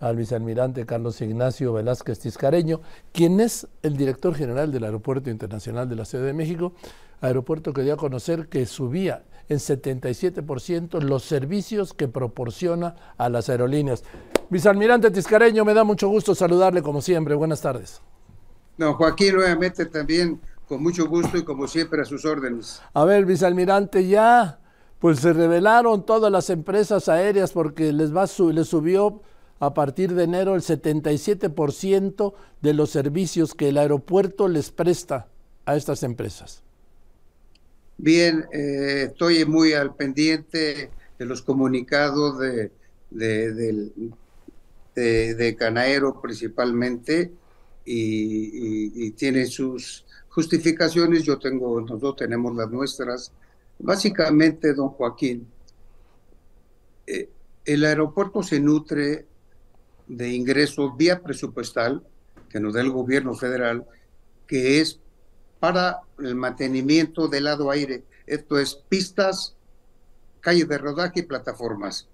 al vicealmirante Carlos Ignacio Velázquez Tiscareño, quien es el director general del Aeropuerto Internacional de la Ciudad de México, aeropuerto que dio a conocer que subía en 77% los servicios que proporciona a las aerolíneas. Vicealmirante Tiscareño, me da mucho gusto saludarle como siempre. Buenas tardes. No, Joaquín, nuevamente también con mucho gusto y como siempre a sus órdenes. A ver, vicealmirante, ya pues se revelaron todas las empresas aéreas porque les va les subió a partir de enero el 77% de los servicios que el aeropuerto les presta a estas empresas. Bien, eh, estoy muy al pendiente de los comunicados de, de, Canaero principalmente y, tiene sus justificaciones, yo tengo, nosotros tenemos las nuestras. Básicamente, don Joaquín, eh, el aeropuerto se nutre de ingresos vía presupuestal que nos da el gobierno federal, que es para el mantenimiento del lado aire. Esto es pistas, calles de rodaje y plataformas.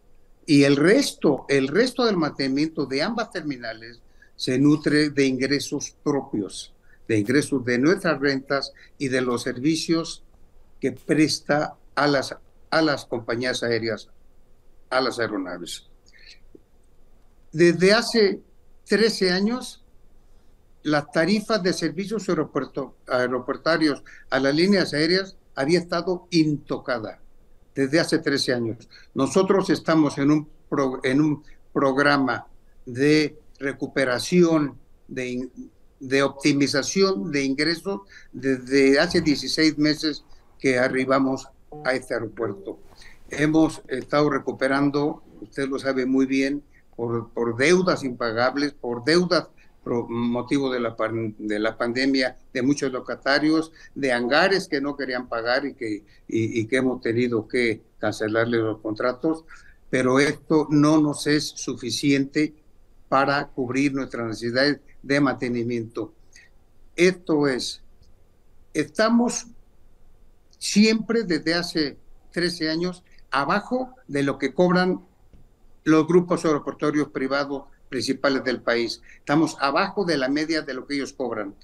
Y el resto, el resto del mantenimiento de ambas terminales se nutre de ingresos propios, de ingresos de nuestras rentas y de los servicios que presta a las, a las compañías aéreas, a las aeronaves. Desde hace 13 años, las tarifas de servicios aeroportarios a las líneas aéreas había estado intocada desde hace 13 años. Nosotros estamos en un, en un programa de recuperación, de, de optimización de ingresos desde hace 16 meses que arribamos a este aeropuerto. Hemos estado recuperando, usted lo sabe muy bien, por, por deudas impagables, por deudas motivo de la, de la pandemia de muchos locatarios, de hangares que no querían pagar y que, y, que hemos tenido que cancelarle los contratos, pero esto no nos es suficiente para cubrir nuestras necesidades de mantenimiento. Esto es, estamos siempre desde hace 13 años abajo de lo que cobran los grupos aeroportuarios privados principales del país. Estamos abajo de la media de lo que ellos cobran.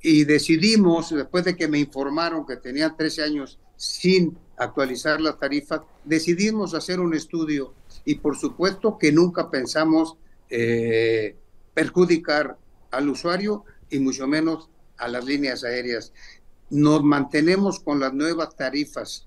Y decidimos, después de que me informaron que tenía 13 años sin actualizar las tarifas, decidimos hacer un estudio y por supuesto que nunca pensamos eh, perjudicar al usuario y mucho menos a las líneas aéreas. Nos mantenemos con las nuevas tarifas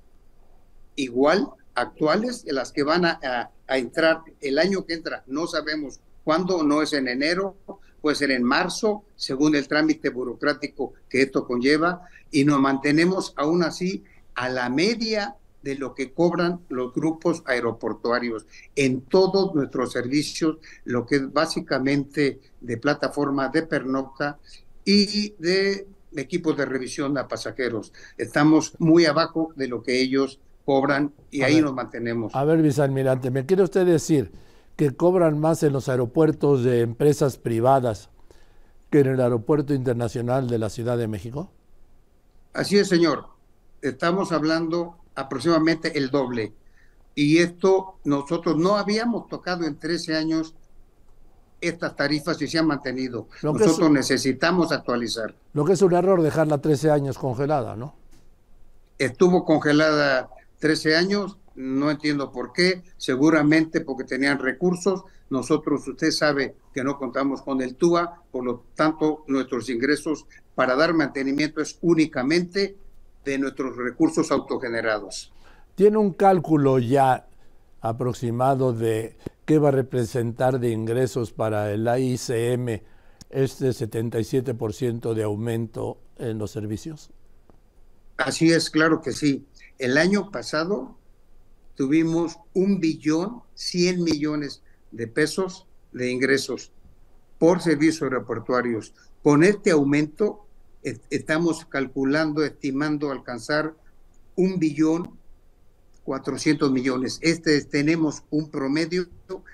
igual actuales, las que van a, entrar el año que entra, no sabemos cuándo, no es en enero, puede ser en marzo, según el trámite burocrático que esto conlleva, y nos mantenemos aún así a la media de lo que cobran los grupos aeroportuarios en todos nuestros servicios, lo que es básicamente de plataforma de pernocta y de equipos de revisión a pasajeros. Estamos muy abajo de lo que ellos cobran y ahí nos mantenemos. A ver, vicealmirante, ¿me quiere usted decir que cobran más en los aeropuertos de empresas privadas que en el Aeropuerto Internacional de la Ciudad de México? Así es, señor. Estamos hablando aproximadamente el doble. Y esto nosotros no habíamos tocado en 13 años estas tarifas y se han mantenido. nosotros necesitamos actualizar. Lo que es un error dejarla 13 años congelada, ¿no? Estuvo congelada 13 años, no entiendo por qué, seguramente porque tenían recursos. Nosotros, usted sabe que no contamos con el TUA, por lo tanto, nuestros ingresos para dar mantenimiento es únicamente de nuestros recursos autogenerados. ¿Tiene un cálculo ya aproximado de qué va a representar de ingresos para el AICM este 77% de aumento en los servicios? Así es, claro que sí. El año pasado tuvimos un billón, 100 millones de pesos de ingresos por servicios aeroportuarios. Con este aumento estamos calculando, estimando alcanzar un billón 400 millones. Este tenemos un promedio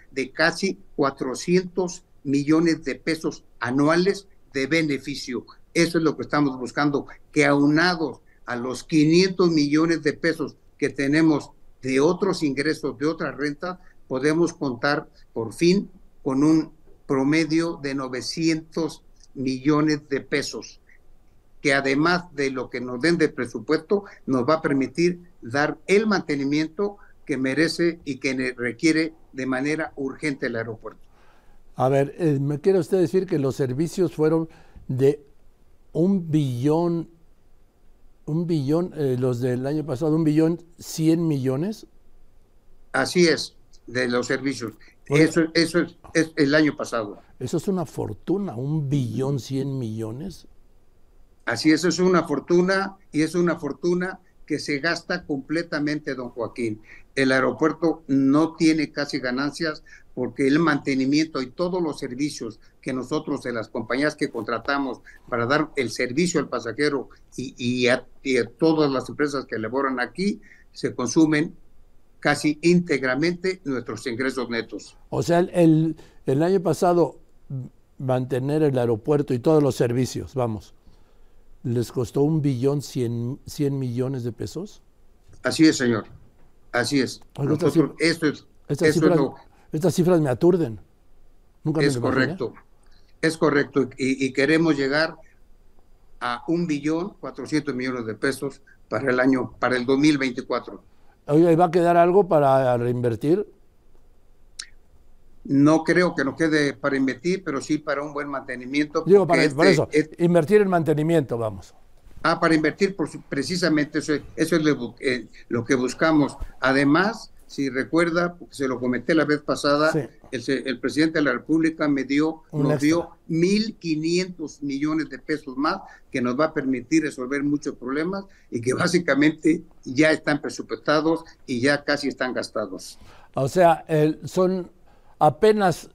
de casi 400 millones de pesos anuales de beneficio. Eso es lo que estamos buscando, que aunados a los 500 millones de pesos que tenemos de otros ingresos, de otra renta, podemos contar por fin con un promedio de 900 millones de pesos, que además de lo que nos den de presupuesto, nos va a permitir dar el mantenimiento que merece y que requiere de manera urgente el aeropuerto. A ver, eh, ¿me quiere usted decir que los servicios fueron de un billón, un billón, eh, los del año pasado, un billón cien millones? Así es, de los servicios. eso, eso es, el año pasado. Eso es una fortuna, un billón cien millones. Así es, es una fortuna y es una fortuna que se gasta completamente, don Joaquín. El aeropuerto no tiene casi ganancias porque el mantenimiento y todos los servicios que nosotros de las compañías que contratamos para dar el servicio al pasajero y, a, todas las empresas que elaboran aquí, se consumen casi íntegramente nuestros ingresos netos. O sea, el, el año pasado mantener el aeropuerto y todos los servicios, vamos, les costó un billón cien, cien millones de pesos. Así es, señor. Así es. Nosotros, esto es, estas cifras me aturden. Nunca es correcto, es correcto. Y, queremos llegar a un billón cuatrocientos millones de pesos para el año, para el 2024. Oiga, ¿y va a quedar algo para reinvertir? No creo que nos quede para invertir, pero sí para un buen mantenimiento. Digo, para, este eso, invertir en mantenimiento, vamos. Ah, para invertir, por, precisamente eso, eso es lo, eh, lo que buscamos. Además, si recuerda, porque se lo comenté la vez pasada, el, presidente de la República me dio, nos dio 1.500 millones de pesos más que nos va a permitir resolver muchos problemas y que básicamente ya están presupuestados y ya casi están gastados. O sea, son apenas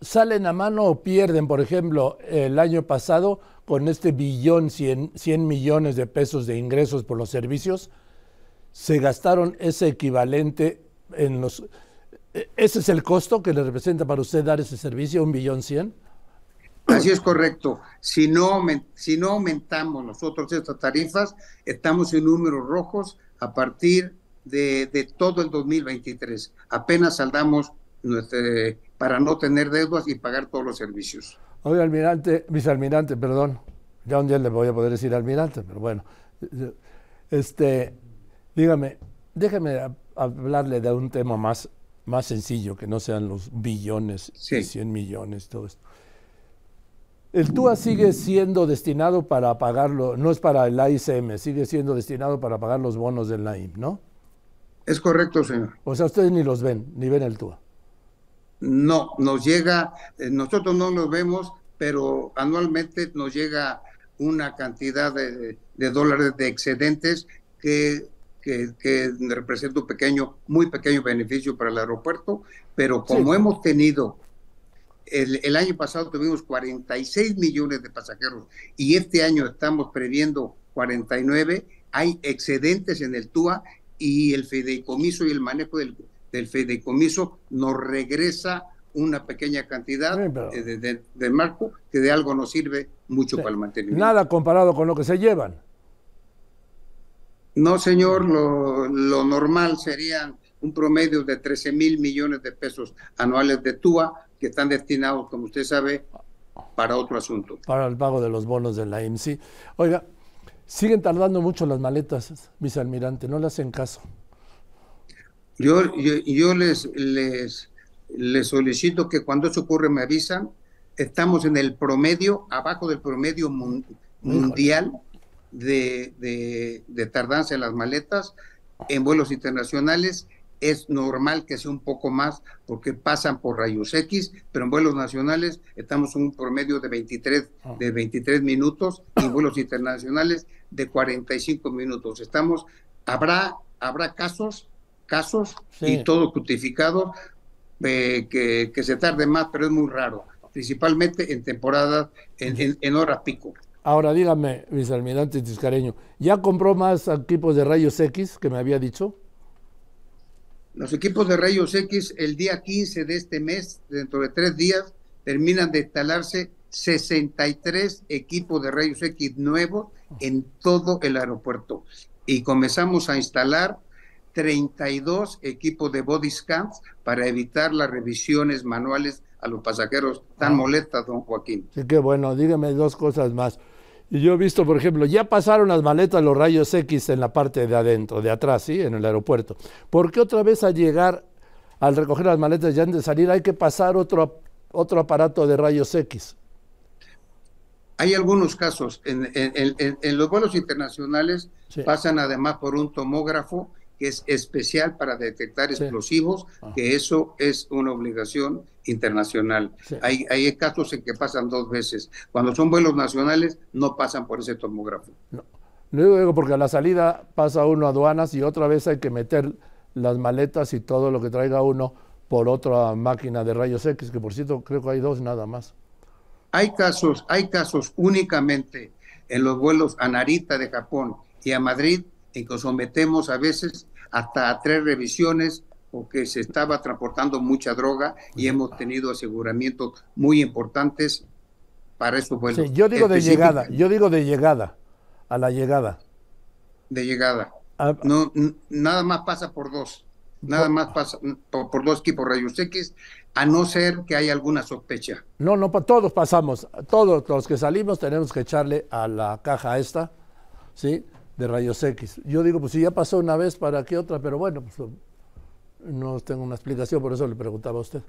salen a mano o pierden, por ejemplo, el año pasado con este billón 100, 100 millones de pesos de ingresos por los servicios, se gastaron ese equivalente en los... E, ¿Ese es el costo que le representa para usted dar ese servicio, un billón cien? Así es correcto. Si no, si no aumentamos nosotros estas tarifas, estamos en números rojos a partir de, de todo el 2023. Apenas saldamos para no tener deudas y pagar todos los servicios. Oye, almirante, vicealmirante, perdón. Ya un día le voy a poder decir almirante, pero bueno. Este, dígame, déjeme hablarle de un tema más, más sencillo, que no sean los billones, y 100 millones, todo esto. El TUA sigue siendo destinado para pagarlo, no es para el AICM, sigue siendo destinado para pagar los bonos del NAIM, ¿no? Es correcto, señor. O sea, ustedes ni los ven, ni ven el TUA. No, nos llega, eh, nosotros no los vemos, pero anualmente nos llega una cantidad de, de dólares de excedentes que que, representa un pequeño, muy pequeño beneficio para el aeropuerto, pero como hemos tenido, el, año pasado tuvimos 46 millones de pasajeros y este año estamos previendo 49, hay excedentes en el TUA y el fideicomiso y el manejo del, del fideicomiso nos regresa una pequeña cantidad de, marco que de algo nos sirve mucho para el mantenimiento. Nada comparado con lo que se llevan. No, señor, lo, normal serían un promedio de 13 mil millones de pesos anuales de TUA que están destinados, como usted sabe, para otro asunto. Para el pago de los bonos de la IMC. Oiga, siguen tardando mucho las maletas, vicealmirante, no le hacen caso. Yo, yo, les, les, les solicito que cuando eso ocurre me avisan. Estamos en el promedio, abajo del promedio mundial de, de, tardanza en las maletas. En vuelos internacionales es normal que sea un poco más porque pasan por rayos X, pero en vuelos nacionales estamos en un promedio de 23, ah. de 23 minutos y en vuelos internacionales de 45 minutos. Estamos, habrá, habrá casos, casos y todo justificado eh, que, que, se tarde más, pero es muy raro, principalmente en temporadas, en, en horas pico. Ahora dígame, vicealmirante Tiscareño, ¿ya compró más equipos de rayos X que me había dicho? Los equipos de rayos X el día 15 de este mes, dentro de tres días, terminan de instalarse 63 equipos de rayos X nuevos en todo el aeropuerto. Y comenzamos a instalar 32 equipos de body scans para evitar las revisiones manuales a los pasajeros tan Ah. molestas, don Joaquín. Sí, qué bueno. Dígame dos cosas más. Y yo he visto, por ejemplo, ya pasaron las maletas los rayos X en la parte de adentro, de atrás, ¿sí? En el aeropuerto. ¿Por qué otra vez al llegar, al recoger las maletas ya antes de salir, hay que pasar otro, otro aparato de rayos X? Hay algunos casos, en, en- en- en los vuelos internacionales Sí. pasan además por un tomógrafo que es especial para detectar Sí. explosivos, que eso es una obligación internacional. Sí. Hay, hay casos en que pasan dos veces. Cuando son vuelos nacionales, no pasan por ese tomógrafo. No. Lo digo porque a la salida pasa uno a aduanas y otra vez hay que meter las maletas y todo lo que traiga uno por otra máquina de rayos X, que por cierto creo que hay dos nada más. Hay casos, hay casos únicamente en los vuelos a Narita de Japón y a Madrid en que sometemos a veces hasta a tres revisiones porque se estaba transportando mucha droga y hemos tenido aseguramientos muy importantes para esos vuelos. Sí, yo digo de llegada, yo digo de llegada, a la llegada. De llegada. Ah, No, nada más pasa por dos. Nada más pasa por, por dos equipos rayos X, a no ser que haya alguna sospecha. No, no, todos pasamos, todos los que salimos tenemos que echarle a la caja esta, ¿sí? De rayos X. Yo digo, pues si ya pasó una vez, ¿para qué otra? Pero bueno, pues no tengo una explicación, por eso le preguntaba a usted.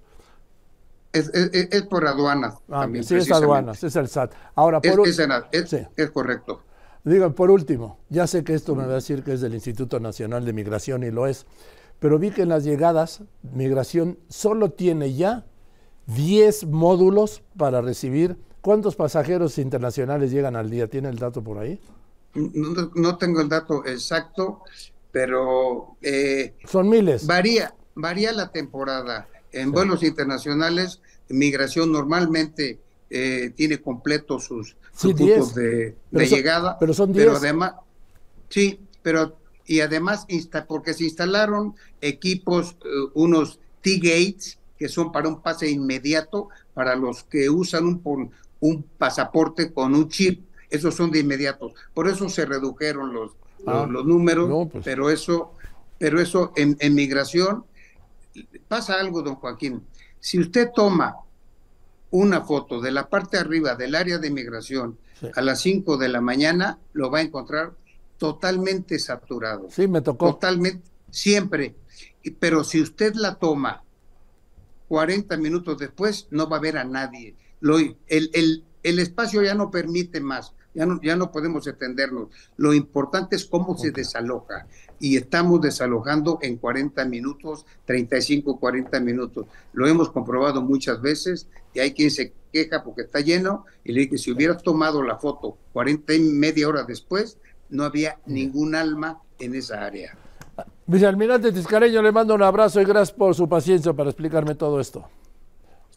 Es, es- es- por aduanas. Ah, también, sí, es aduanas, es el SAT. Ahora, por, es es- Sí. correcto. digo, por último, ya sé que esto me va a decir que es del Instituto Nacional de Migración y lo es, pero vi que en las llegadas, Migración solo tiene ya 10 módulos para recibir. ¿Cuántos pasajeros internacionales llegan al día? ¿Tiene el dato por ahí? No, no tengo el dato exacto, pero eh, Son miles. varía, varía la temporada. En Sí. vuelos internacionales, migración normalmente eh, tiene completos sus, Sí, sus puntos 10. de, Pero de son- llegada. pero son Pero 10. además, sí, pero y además insta- porque se instalaron equipos, eh, unos T-gates que son para un pase inmediato para los que usan un pasaporte con un chip. Esos son de inmediato. Por eso se redujeron los, Ah, los, los números, no, pues. pero eso, pero eso en, en migración pasa algo, don Joaquín. Si usted toma una foto de la parte de arriba del área de migración Sí. a las 5 de la mañana, lo va a encontrar totalmente saturado. Sí, me tocó. Totalmente, siempre. Pero si usted la toma 40 minutos después, no va a ver a nadie. Lo, el, el, el espacio ya no permite más, ya no, ya no podemos extendernos. Lo importante es cómo se desaloja. Y estamos desalojando en 40 minutos, 35, 40 minutos. Lo hemos comprobado muchas veces y hay quien se queja porque está lleno y le dije, si hubieras tomado la foto 40 y media hora después, no había ningún alma en esa área. Vicealmirante Tiscareño, le mando un abrazo y gracias por su paciencia para explicarme todo esto.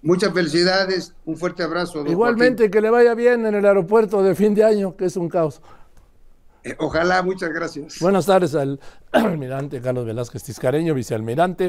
Muchas felicidades, un fuerte abrazo. Igualmente, que le vaya bien en el aeropuerto de fin de año, que es un caos. Eh, ojalá, muchas gracias. Buenas tardes al almirante Carlos Velázquez Tiscareño, vicealmirante.